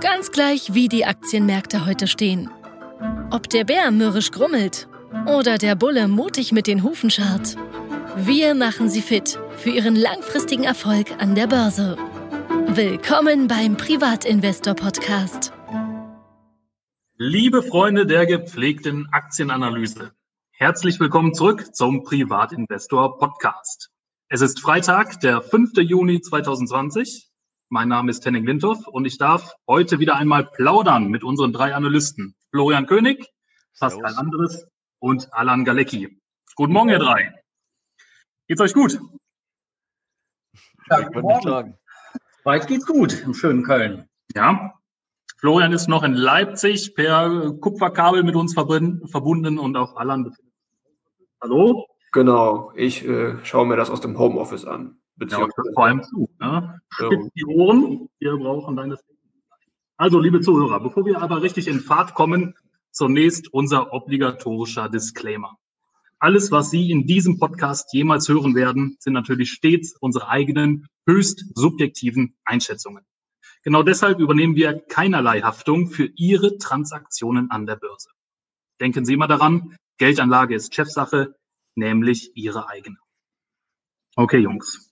Ganz gleich, wie die Aktienmärkte heute stehen. Ob der Bär mürrisch grummelt oder der Bulle mutig mit den Hufen scharrt. Wir machen Sie fit für Ihren langfristigen Erfolg an der Börse. Willkommen beim Privatinvestor Podcast. Liebe Freunde der gepflegten Aktienanalyse, herzlich willkommen zurück zum Privatinvestor Podcast. Es ist Freitag, der 5. Juni 2020. Mein Name ist Henning Lindhoff und ich darf heute wieder einmal plaudern mit unseren drei Analysten. Florian König, Pascal Andres und Alan Galecki. Guten Morgen, ihr drei. Geht's euch gut? Ja, guten Morgen. Weit geht's gut im schönen Köln. Ja. Florian ist noch in Leipzig per Kupferkabel mit uns verbunden und auch Alan. Hallo? Genau, ich äh, schaue mir das aus dem Homeoffice an. Ja, vor allem zu. Ne? Spitz die Ohren, wir brauchen deine. Also, liebe Zuhörer, bevor wir aber richtig in Fahrt kommen, zunächst unser obligatorischer Disclaimer. Alles, was Sie in diesem Podcast jemals hören werden, sind natürlich stets unsere eigenen höchst subjektiven Einschätzungen. Genau deshalb übernehmen wir keinerlei Haftung für Ihre Transaktionen an der Börse. Denken Sie immer daran, Geldanlage ist Chefsache, nämlich Ihre eigene. Okay, Jungs.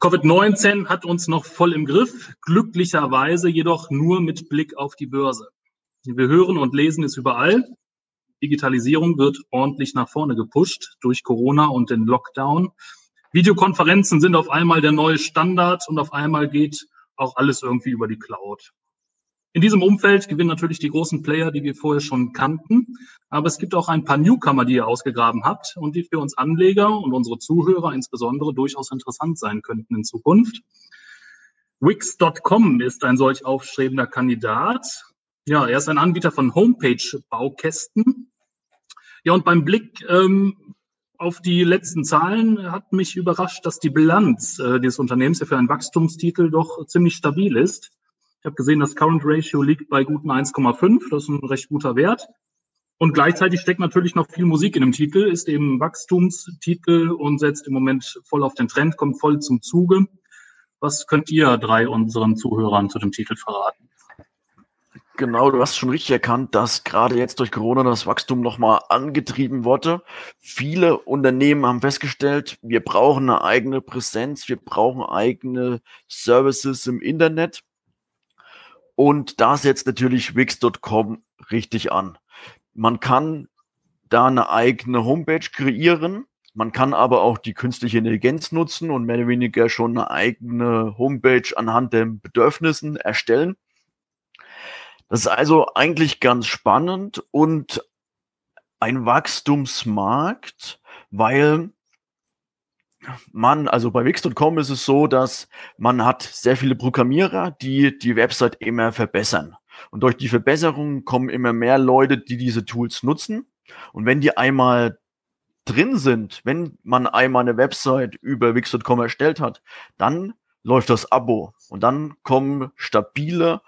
Covid-19 hat uns noch voll im Griff, glücklicherweise jedoch nur mit Blick auf die Börse. Wir hören und lesen es überall. Digitalisierung wird ordentlich nach vorne gepusht durch Corona und den Lockdown. Videokonferenzen sind auf einmal der neue Standard und auf einmal geht auch alles irgendwie über die Cloud. In diesem Umfeld gewinnen natürlich die großen Player, die wir vorher schon kannten. Aber es gibt auch ein paar Newcomer, die ihr ausgegraben habt und die für uns Anleger und unsere Zuhörer insbesondere durchaus interessant sein könnten in Zukunft. Wix.com ist ein solch aufstrebender Kandidat. Ja, er ist ein Anbieter von Homepage-Baukästen. Ja, und beim Blick ähm, auf die letzten Zahlen hat mich überrascht, dass die Bilanz äh, dieses Unternehmens ja für einen Wachstumstitel doch ziemlich stabil ist. Ich habe gesehen, das Current Ratio liegt bei guten 1,5. Das ist ein recht guter Wert. Und gleichzeitig steckt natürlich noch viel Musik in dem Titel, ist eben Wachstumstitel und setzt im Moment voll auf den Trend, kommt voll zum Zuge. Was könnt ihr drei unseren Zuhörern zu dem Titel verraten? Genau, du hast schon richtig erkannt, dass gerade jetzt durch Corona das Wachstum nochmal angetrieben wurde. Viele Unternehmen haben festgestellt, wir brauchen eine eigene Präsenz, wir brauchen eigene Services im Internet. Und da setzt natürlich Wix.com richtig an. Man kann da eine eigene Homepage kreieren. Man kann aber auch die künstliche Intelligenz nutzen und mehr oder weniger schon eine eigene Homepage anhand der Bedürfnissen erstellen. Das ist also eigentlich ganz spannend und ein Wachstumsmarkt, weil man, also bei Wix.com ist es so, dass man hat sehr viele Programmierer, die die Website immer verbessern. Und durch die Verbesserungen kommen immer mehr Leute, die diese Tools nutzen. Und wenn die einmal drin sind, wenn man einmal eine Website über Wix.com erstellt hat, dann läuft das Abo und dann kommen stabile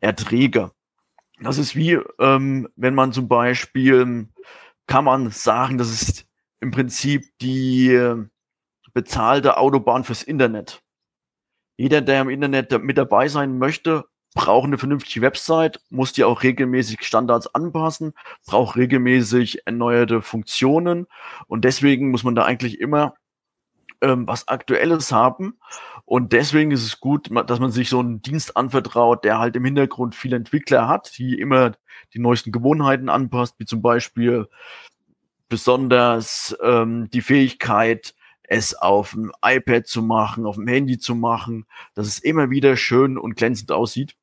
Erträge. Das ist wie, ähm, wenn man zum Beispiel, kann man sagen, das ist im Prinzip die bezahlte Autobahn fürs Internet. Jeder, der im Internet mit dabei sein möchte, braucht eine vernünftige Website, muss die auch regelmäßig Standards anpassen, braucht regelmäßig erneuerte Funktionen und deswegen muss man da eigentlich immer ähm, was Aktuelles haben und deswegen ist es gut, dass man sich so einen Dienst anvertraut, der halt im Hintergrund viele Entwickler hat, die immer die neuesten Gewohnheiten anpasst, wie zum Beispiel besonders ähm, die Fähigkeit, es auf dem iPad zu machen, auf dem Handy zu machen, dass es immer wieder schön und glänzend aussieht.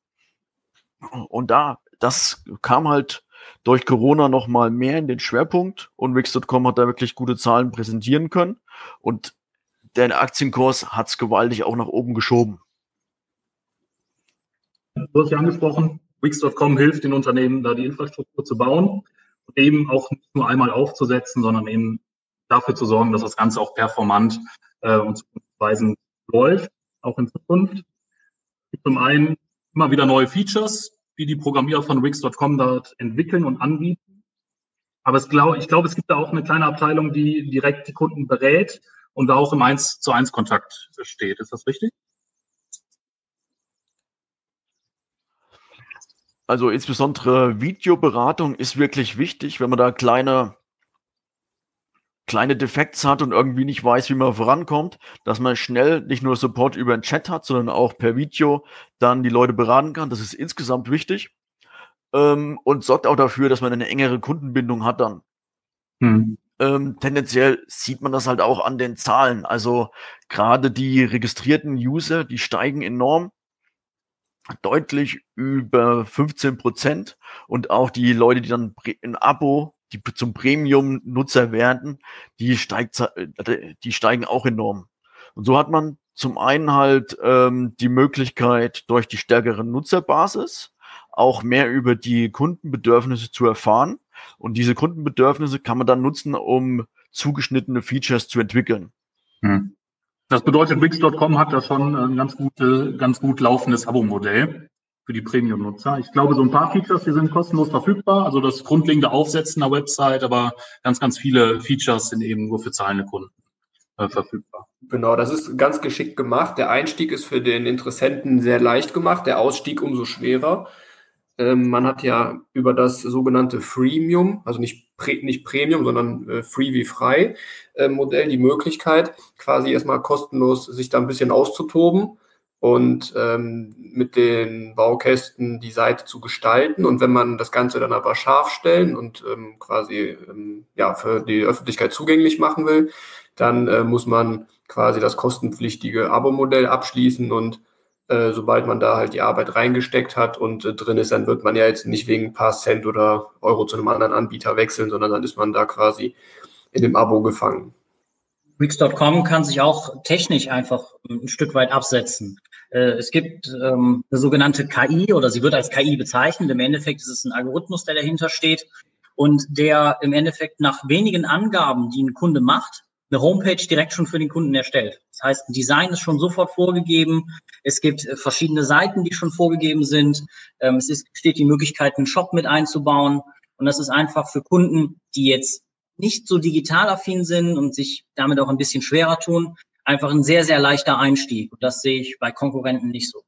Und da, das kam halt durch Corona noch mal mehr in den Schwerpunkt und Wix.com hat da wirklich gute Zahlen präsentieren können und der Aktienkurs hat es gewaltig auch nach oben geschoben. Du hast ja angesprochen, Wix.com hilft den Unternehmen, da die Infrastruktur zu bauen und eben auch nicht nur einmal aufzusetzen, sondern eben dafür zu sorgen, dass das Ganze auch performant äh, und zukunftsweisend läuft, auch in Zukunft. Zum einen immer wieder neue Features, die die Programmierer von Wix.com dort entwickeln und anbieten. Aber es glaub, ich glaube, es gibt da auch eine kleine Abteilung, die direkt die Kunden berät und da auch im 1 zu 1 Kontakt steht. Ist das richtig? Also insbesondere Videoberatung ist wirklich wichtig, wenn man da kleine kleine Defekts hat und irgendwie nicht weiß, wie man vorankommt, dass man schnell nicht nur Support über den Chat hat, sondern auch per Video dann die Leute beraten kann. Das ist insgesamt wichtig ähm, und sorgt auch dafür, dass man eine engere Kundenbindung hat dann. Hm. Ähm, tendenziell sieht man das halt auch an den Zahlen. Also gerade die registrierten User, die steigen enorm deutlich über 15 Prozent und auch die Leute, die dann ein Abo, die zum Premium-Nutzer werden, die steigt, äh, die steigen auch enorm. Und so hat man zum einen halt ähm, die Möglichkeit durch die stärkere Nutzerbasis auch mehr über die Kundenbedürfnisse zu erfahren. Und diese Kundenbedürfnisse kann man dann nutzen, um zugeschnittene Features zu entwickeln. Hm. Das bedeutet, Wix.com hat da schon ein ganz, gute, ganz gut laufendes Abo-Modell für die Premium-Nutzer. Ich glaube, so ein paar Features, die sind kostenlos verfügbar. Also das grundlegende Aufsetzen der Website, aber ganz, ganz viele Features sind eben nur für zahlende Kunden äh, verfügbar. Genau, das ist ganz geschickt gemacht. Der Einstieg ist für den Interessenten sehr leicht gemacht, der Ausstieg umso schwerer. Ähm, man hat ja über das sogenannte Freemium, also nicht, Pre nicht Premium, sondern äh, Free wie frei äh, Modell, die Möglichkeit, quasi erstmal kostenlos sich da ein bisschen auszutoben und ähm, mit den Baukästen die Seite zu gestalten. Und wenn man das Ganze dann aber scharf stellen und ähm, quasi ähm, ja, für die Öffentlichkeit zugänglich machen will, dann äh, muss man quasi das kostenpflichtige Abo-Modell abschließen und äh, sobald man da halt die Arbeit reingesteckt hat und äh, drin ist, dann wird man ja jetzt nicht wegen ein paar Cent oder Euro zu einem anderen Anbieter wechseln, sondern dann ist man da quasi in dem Abo gefangen. Wix.com kann sich auch technisch einfach ein Stück weit absetzen. Äh, es gibt ähm, eine sogenannte KI oder sie wird als KI bezeichnet. Im Endeffekt ist es ein Algorithmus, der dahinter steht und der im Endeffekt nach wenigen Angaben, die ein Kunde macht, eine Homepage direkt schon für den Kunden erstellt. Das heißt, ein Design ist schon sofort vorgegeben. Es gibt äh, verschiedene Seiten, die schon vorgegeben sind. Ähm, es ist, steht die Möglichkeit, einen Shop mit einzubauen. Und das ist einfach für Kunden, die jetzt nicht so digital affin sind und sich damit auch ein bisschen schwerer tun, einfach ein sehr, sehr leichter Einstieg. Und das sehe ich bei Konkurrenten nicht so.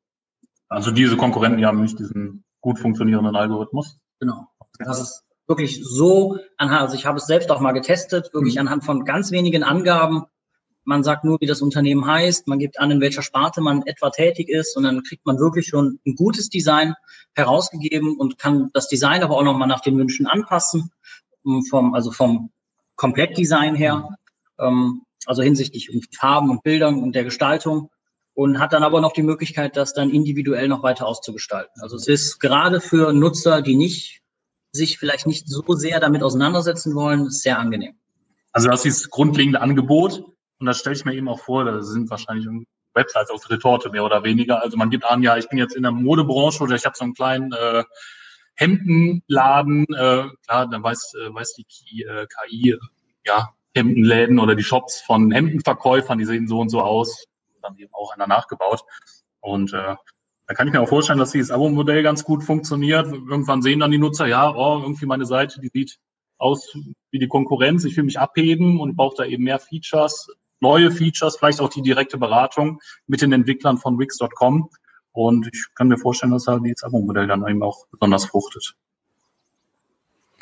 Also diese Konkurrenten, die haben nicht diesen gut funktionierenden Algorithmus. Genau. Das ist wirklich so anhand, also ich habe es selbst auch mal getestet, wirklich mhm. anhand von ganz wenigen Angaben. Man sagt nur, wie das Unternehmen heißt, man gibt an, in welcher Sparte man etwa tätig ist und dann kriegt man wirklich schon ein gutes Design herausgegeben und kann das Design aber auch nochmal nach den Wünschen anpassen, vom, also vom Komplettdesign her, mhm. ähm, also hinsichtlich Farben und Bildern und der Gestaltung und hat dann aber noch die Möglichkeit, das dann individuell noch weiter auszugestalten. Also es ist gerade für Nutzer, die nicht sich vielleicht nicht so sehr damit auseinandersetzen wollen, sehr angenehm. Also das ist dieses grundlegende Angebot und das stelle ich mir eben auch vor, da sind wahrscheinlich Websites aus Retorte mehr oder weniger. Also man gibt an, ja, ich bin jetzt in der Modebranche oder ich habe so einen kleinen äh, Hemdenladen, äh, klar, dann weiß, äh, weiß die KI, äh, KI, ja, Hemdenläden oder die Shops von Hemdenverkäufern, die sehen so und so aus, dann eben auch einer nachgebaut. Und äh, da kann ich mir auch vorstellen, dass dieses Abo-Modell ganz gut funktioniert. Irgendwann sehen dann die Nutzer, ja, oh, irgendwie meine Seite, die sieht aus wie die Konkurrenz. Ich will mich abheben und brauche da eben mehr Features, neue Features, vielleicht auch die direkte Beratung mit den Entwicklern von Wix.com. Und ich kann mir vorstellen, dass halt dieses Abo-Modell dann eben auch besonders fruchtet.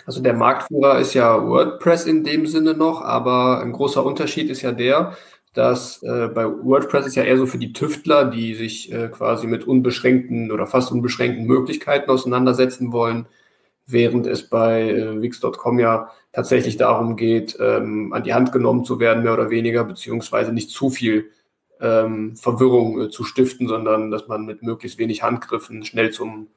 Also der Marktführer ist ja WordPress in dem Sinne noch, aber ein großer Unterschied ist ja der, dass äh, bei WordPress ist ja eher so für die Tüftler, die sich äh, quasi mit unbeschränkten oder fast unbeschränkten Möglichkeiten auseinandersetzen wollen, während es bei äh, Wix.com ja tatsächlich darum geht, ähm, an die Hand genommen zu werden, mehr oder weniger, beziehungsweise nicht zu viel ähm, Verwirrung äh, zu stiften, sondern dass man mit möglichst wenig Handgriffen schnell zum,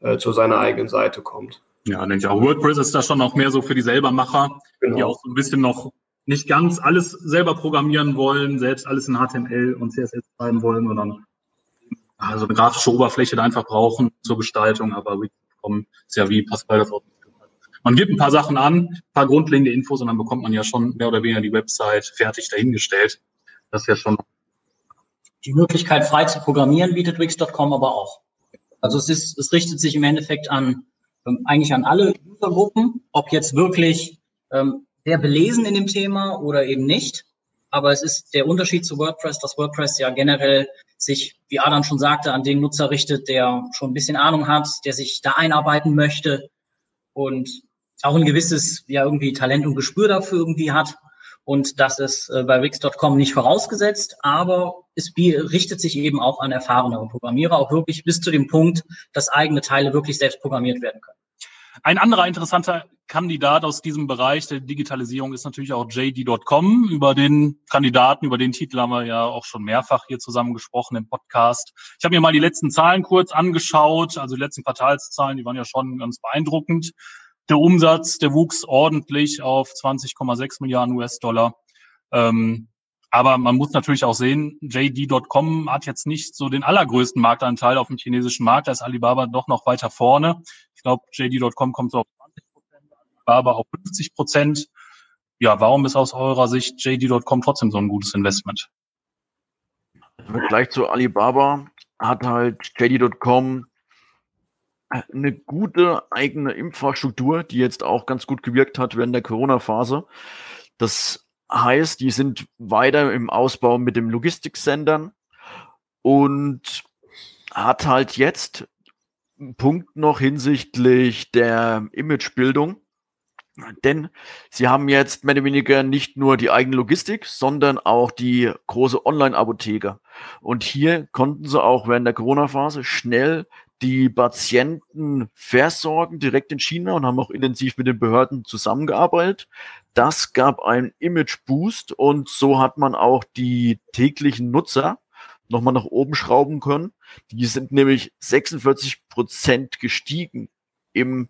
äh, zu seiner eigenen Seite kommt. Ja, denke ich auch. WordPress ist da schon noch mehr so für die Selbermacher, genau. die auch so ein bisschen noch nicht ganz alles selber programmieren wollen, selbst alles in HTML und CSS schreiben wollen, sondern also eine grafische Oberfläche da einfach brauchen zur Gestaltung, aber Wiki.com ist ja wie Pascal das auch man gibt ein paar Sachen an, ein paar grundlegende Infos und dann bekommt man ja schon mehr oder weniger die Website fertig dahingestellt. Das ist ja schon. Die Möglichkeit, frei zu programmieren, bietet Wix.com aber auch. Also es ist, es richtet sich im Endeffekt an, eigentlich an alle Usergruppen, ob jetzt wirklich ähm, sehr belesen in dem Thema oder eben nicht. Aber es ist der Unterschied zu WordPress, dass WordPress ja generell sich, wie Adam schon sagte, an den Nutzer richtet, der schon ein bisschen Ahnung hat, der sich da einarbeiten möchte und auch ein gewisses, ja, irgendwie Talent und Gespür dafür irgendwie hat. Und das ist äh, bei Wix.com nicht vorausgesetzt, aber es richtet sich eben auch an erfahrenere Programmierer, auch wirklich bis zu dem Punkt, dass eigene Teile wirklich selbst programmiert werden können. Ein anderer interessanter Kandidat aus diesem Bereich der Digitalisierung ist natürlich auch JD.com. Über den Kandidaten, über den Titel haben wir ja auch schon mehrfach hier zusammen gesprochen im Podcast. Ich habe mir mal die letzten Zahlen kurz angeschaut, also die letzten Quartalszahlen, die waren ja schon ganz beeindruckend. Der Umsatz, der wuchs ordentlich auf 20,6 Milliarden US-Dollar. Ähm, aber man muss natürlich auch sehen, JD.com hat jetzt nicht so den allergrößten Marktanteil auf dem chinesischen Markt. Da ist Alibaba doch noch weiter vorne. Ich glaube, JD.com kommt so auf 20 Prozent, Alibaba auf 50 Prozent. Ja, warum ist aus eurer Sicht JD.com trotzdem so ein gutes Investment? Im Vergleich zu Alibaba hat halt JD.com eine gute eigene Infrastruktur, die jetzt auch ganz gut gewirkt hat während der Corona-Phase. Das heißt, die sind weiter im Ausbau mit dem Logistiksendern und hat halt jetzt einen Punkt noch hinsichtlich der Imagebildung. Denn sie haben jetzt mehr oder weniger nicht nur die eigene Logistik, sondern auch die große Online-Apotheke. Und hier konnten sie auch während der Corona-Phase schnell die Patienten versorgen direkt in China und haben auch intensiv mit den Behörden zusammengearbeitet. Das gab einen Image-Boost und so hat man auch die täglichen Nutzer nochmal nach oben schrauben können. Die sind nämlich 46 Prozent gestiegen im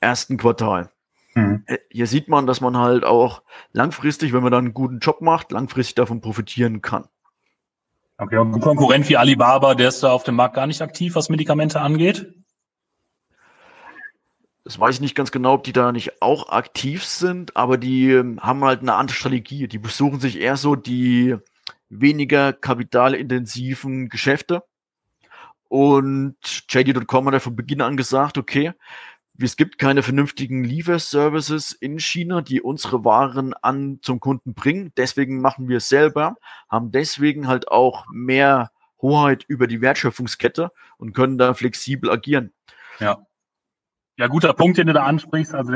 ersten Quartal. Mhm. Äh, hier sieht man, dass man halt auch langfristig, wenn man dann einen guten Job macht, langfristig davon profitieren kann. Okay, und ein Konkurrent wie Alibaba, der ist da auf dem Markt gar nicht aktiv, was Medikamente angeht? Das weiß ich nicht ganz genau, ob die da nicht auch aktiv sind, aber die ähm, haben halt eine andere Strategie. Die besuchen sich eher so die weniger kapitalintensiven Geschäfte. Und JD.com hat ja von Beginn an gesagt, okay, es gibt keine vernünftigen Lieferservices in China, die unsere Waren an zum Kunden bringen. Deswegen machen wir es selber, haben deswegen halt auch mehr Hoheit über die Wertschöpfungskette und können da flexibel agieren. Ja. Ja, guter Punkt, den du da ansprichst. Also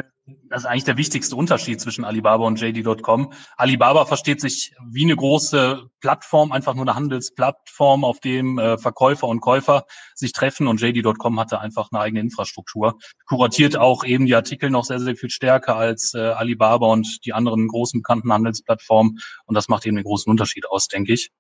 das ist eigentlich der wichtigste Unterschied zwischen Alibaba und JD.com. Alibaba versteht sich wie eine große Plattform, einfach nur eine Handelsplattform, auf dem äh, Verkäufer und Käufer sich treffen und JD.com hatte einfach eine eigene Infrastruktur. Kuratiert auch eben die Artikel noch sehr, sehr viel stärker als äh, Alibaba und die anderen großen bekannten Handelsplattformen und das macht eben den großen Unterschied aus, denke ich.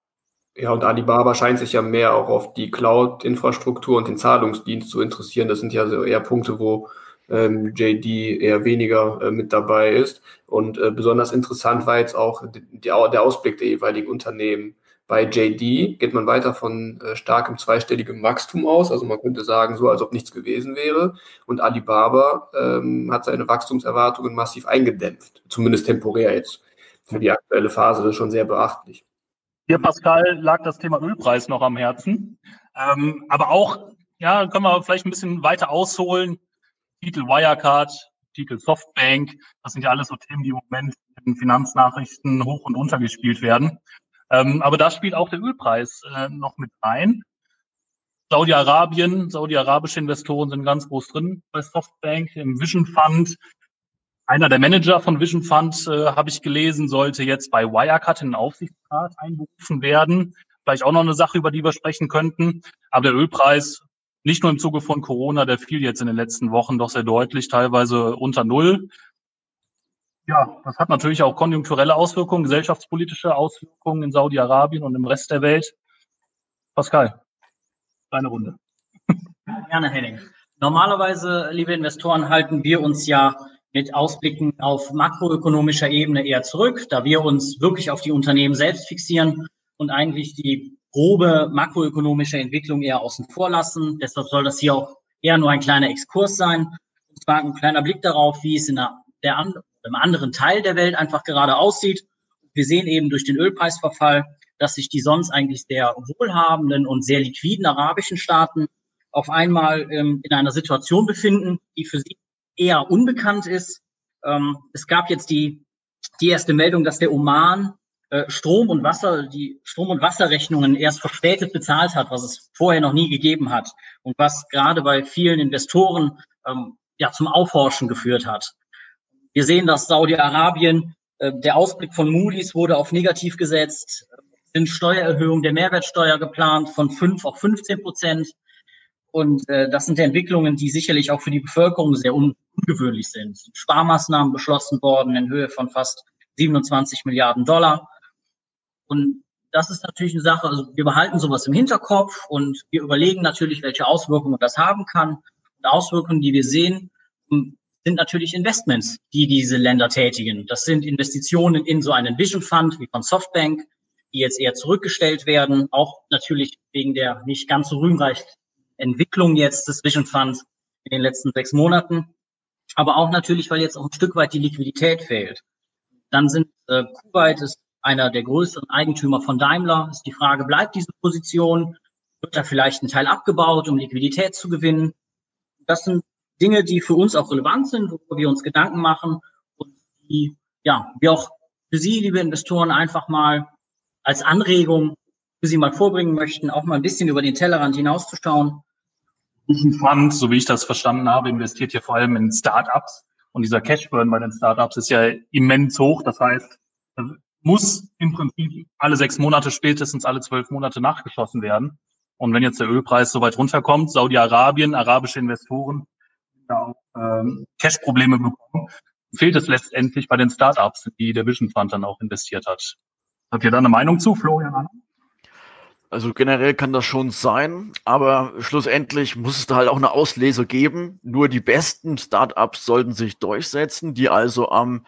Ja, und Alibaba scheint sich ja mehr auch auf die Cloud-Infrastruktur und den Zahlungsdienst zu interessieren. Das sind ja so eher Punkte, wo ähm, JD eher weniger äh, mit dabei ist. Und äh, besonders interessant war jetzt auch die, der Ausblick der jeweiligen Unternehmen. Bei JD geht man weiter von äh, starkem zweistelligem Wachstum aus. Also man könnte sagen, so als ob nichts gewesen wäre. Und Alibaba ähm, hat seine Wachstumserwartungen massiv eingedämpft, zumindest temporär jetzt. Für die aktuelle Phase das ist schon sehr beachtlich. Hier, Pascal, lag das Thema Ölpreis noch am Herzen. Ähm, aber auch, ja, können wir vielleicht ein bisschen weiter ausholen. Titel Wirecard, Titel Softbank, das sind ja alles so Themen, die im Moment in Finanznachrichten hoch und runter gespielt werden. Ähm, aber da spielt auch der Ölpreis äh, noch mit rein. Saudi-Arabien, saudi-arabische Investoren sind ganz groß drin bei Softbank, im Vision Fund. Einer der Manager von Vision Fund, äh, habe ich gelesen, sollte jetzt bei Wirecard in den Aufsichtsrat einberufen werden. Vielleicht auch noch eine Sache, über die wir sprechen könnten. Aber der Ölpreis, nicht nur im Zuge von Corona, der fiel jetzt in den letzten Wochen doch sehr deutlich, teilweise unter Null. Ja, das hat natürlich auch konjunkturelle Auswirkungen, gesellschaftspolitische Auswirkungen in Saudi-Arabien und im Rest der Welt. Pascal, deine Runde. Gerne, Henning. Normalerweise, liebe Investoren, halten wir uns ja mit Ausblicken auf makroökonomischer Ebene eher zurück, da wir uns wirklich auf die Unternehmen selbst fixieren und eigentlich die grobe makroökonomische Entwicklung eher außen vor lassen. Deshalb soll das hier auch eher nur ein kleiner Exkurs sein. Und zwar ein kleiner Blick darauf, wie es in der, der im anderen Teil der Welt einfach gerade aussieht. Wir sehen eben durch den Ölpreisverfall, dass sich die sonst eigentlich sehr wohlhabenden und sehr liquiden arabischen Staaten auf einmal ähm, in einer Situation befinden, die für sie eher unbekannt ist. Ähm, es gab jetzt die, die erste Meldung, dass der Oman äh, Strom und Wasser, die Strom- und Wasserrechnungen erst verspätet bezahlt hat, was es vorher noch nie gegeben hat und was gerade bei vielen Investoren ähm, ja zum Aufhorchen geführt hat. Wir sehen, dass Saudi-Arabien, äh, der Ausblick von Moody's wurde auf negativ gesetzt, sind Steuererhöhungen der Mehrwertsteuer geplant von 5 auf 15 Prozent. Und äh, das sind Entwicklungen, die sicherlich auch für die Bevölkerung sehr un ungewöhnlich sind. Sparmaßnahmen beschlossen worden in Höhe von fast 27 Milliarden Dollar. Und das ist natürlich eine Sache, also wir behalten sowas im Hinterkopf und wir überlegen natürlich, welche Auswirkungen das haben kann. Und Auswirkungen, die wir sehen, hm, sind natürlich Investments, die diese Länder tätigen. Das sind Investitionen in so einen Vision Fund wie von Softbank, die jetzt eher zurückgestellt werden, auch natürlich wegen der nicht ganz so rühmreichen Entwicklung jetzt des Vision Funds in den letzten sechs Monaten, aber auch natürlich, weil jetzt auch ein Stück weit die Liquidität fehlt. Dann sind äh, Kuwait ist einer der größeren Eigentümer von Daimler. Ist die Frage, bleibt diese Position? Wird da vielleicht ein Teil abgebaut, um Liquidität zu gewinnen? Das sind Dinge, die für uns auch relevant sind, wo wir uns Gedanken machen und die, ja, wir auch für Sie, liebe Investoren, einfach mal als Anregung für Sie mal vorbringen möchten, auch mal ein bisschen über den Tellerrand hinauszuschauen. Fund, so wie ich das verstanden habe, investiert hier vor allem in Startups. Und dieser Cashburn bei den Startups ist ja immens hoch. Das heißt, muss im Prinzip alle sechs Monate, spätestens alle zwölf Monate nachgeschossen werden. Und wenn jetzt der Ölpreis so weit runterkommt, Saudi-Arabien, arabische Investoren ja auch ähm, Cash-Probleme bekommen, fehlt es letztendlich bei den Startups, die der Vision Fund dann auch investiert hat. Habt ihr da eine Meinung zu, Florian? Also generell kann das schon sein, aber schlussendlich muss es da halt auch eine Auslese geben. Nur die besten Startups sollten sich durchsetzen, die also am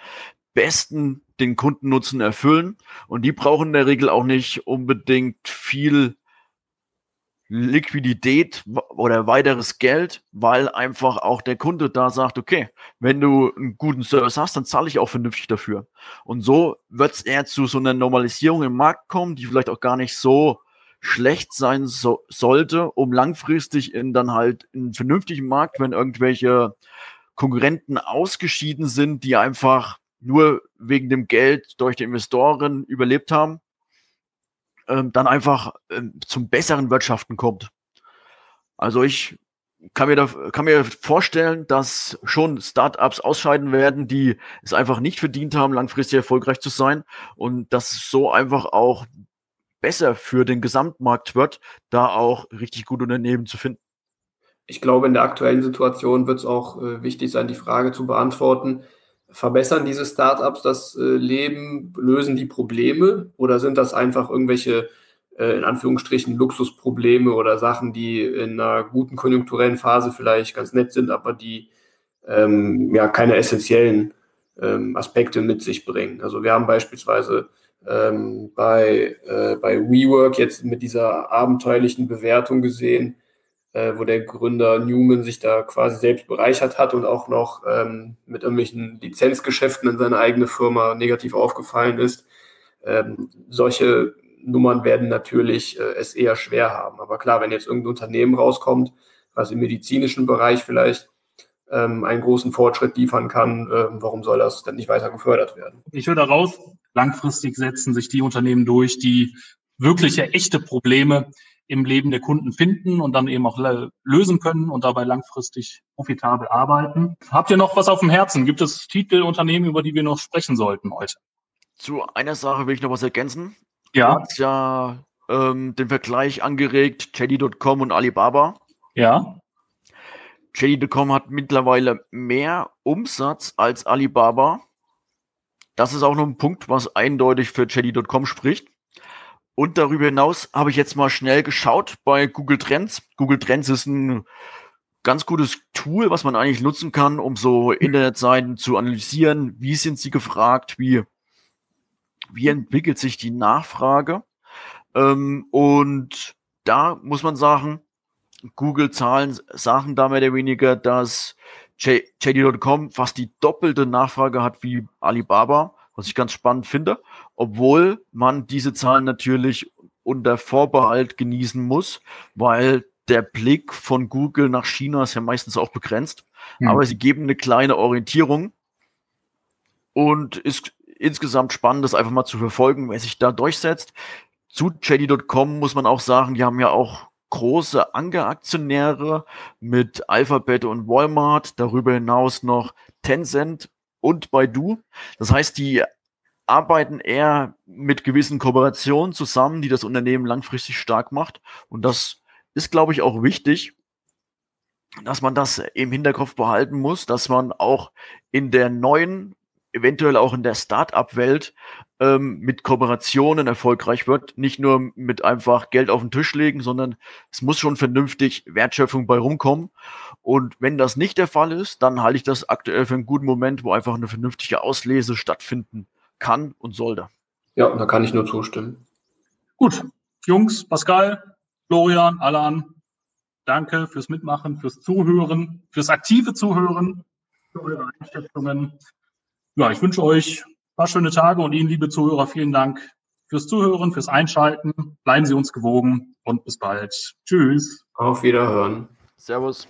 besten den Kundennutzen erfüllen. Und die brauchen in der Regel auch nicht unbedingt viel Liquidität oder weiteres Geld, weil einfach auch der Kunde da sagt, okay, wenn du einen guten Service hast, dann zahle ich auch vernünftig dafür. Und so wird es eher zu so einer Normalisierung im Markt kommen, die vielleicht auch gar nicht so schlecht sein so, sollte, um langfristig in dann halt einen vernünftigen Markt, wenn irgendwelche Konkurrenten ausgeschieden sind, die einfach nur wegen dem Geld durch die Investoren überlebt haben, ähm, dann einfach ähm, zum besseren Wirtschaften kommt. Also ich kann mir, da, kann mir vorstellen, dass schon Startups ausscheiden werden, die es einfach nicht verdient haben, langfristig erfolgreich zu sein und dass so einfach auch besser für den Gesamtmarkt wird, da auch richtig gute Unternehmen zu finden. Ich glaube, in der aktuellen Situation wird es auch äh, wichtig sein, die Frage zu beantworten, verbessern diese Startups das äh, Leben, lösen die Probleme oder sind das einfach irgendwelche äh, in Anführungsstrichen Luxusprobleme oder Sachen, die in einer guten konjunkturellen Phase vielleicht ganz nett sind, aber die ähm, ja keine essentiellen ähm, Aspekte mit sich bringen. Also wir haben beispielsweise ähm, bei, äh, bei WeWork jetzt mit dieser abenteuerlichen Bewertung gesehen, äh, wo der Gründer Newman sich da quasi selbst bereichert hat und auch noch ähm, mit irgendwelchen Lizenzgeschäften in seine eigene Firma negativ aufgefallen ist. Ähm, solche Nummern werden natürlich äh, es eher schwer haben. Aber klar, wenn jetzt irgendein Unternehmen rauskommt, was im medizinischen Bereich vielleicht ähm, einen großen Fortschritt liefern kann, äh, warum soll das dann nicht weiter gefördert werden? Ich höre daraus, langfristig setzen sich die Unternehmen durch, die wirkliche, echte Probleme im Leben der Kunden finden und dann eben auch lösen können und dabei langfristig profitabel arbeiten. Habt ihr noch was auf dem Herzen? Gibt es Titel, Unternehmen, über die wir noch sprechen sollten heute? Zu einer Sache will ich noch was ergänzen. Ja. Du hast ja ähm, den Vergleich angeregt, JD.com und Alibaba. Ja. JD.com hat mittlerweile mehr Umsatz als Alibaba. Das ist auch noch ein Punkt, was eindeutig für JD.com spricht. Und darüber hinaus habe ich jetzt mal schnell geschaut bei Google Trends. Google Trends ist ein ganz gutes Tool, was man eigentlich nutzen kann, um so Internetseiten zu analysieren. Wie sind sie gefragt? Wie, wie entwickelt sich die Nachfrage? Ähm, und da muss man sagen, Google-Zahlen sagen da mehr oder weniger, dass JD.com fast die doppelte Nachfrage hat wie Alibaba, was ich ganz spannend finde, obwohl man diese Zahlen natürlich unter Vorbehalt genießen muss, weil der Blick von Google nach China ist ja meistens auch begrenzt, mhm. aber sie geben eine kleine Orientierung und ist, insgesamt spannend, das einfach mal zu verfolgen, wer sich da durchsetzt. Zu JD.com muss man auch sagen, die haben ja auch große Angeraktionäre mit Alphabet und Walmart, darüber hinaus noch Tencent und Baidu. Das heißt, die arbeiten eher mit gewissen Kooperationen zusammen, die das Unternehmen langfristig stark macht. Und das ist, glaube ich, auch wichtig, dass man das im Hinterkopf behalten muss, dass man auch in der neuen, eventuell auch in der Start-up-Welt ähm, mit Kooperationen erfolgreich wird. Nicht nur mit einfach Geld auf den Tisch legen, sondern es muss schon vernünftig Wertschöpfung bei rumkommen. Und wenn das nicht der Fall ist, dann halte ich das aktuell für einen guten Moment, wo einfach eine vernünftige Auslese stattfinden kann und sollte. Ja, da kann ich nur zustimmen. Gut, Jungs, Pascal, Florian, Alan, danke fürs Mitmachen, fürs Zuhören, fürs aktive Zuhören, für eure Einschätzungen. Ja, ich wünsche euch ein paar schöne Tage und Ihnen, liebe Zuhörer, vielen Dank fürs Zuhören, fürs Einschalten. Bleiben Sie uns gewogen und bis bald. Tschüss. Auf Wiederhören. Servus.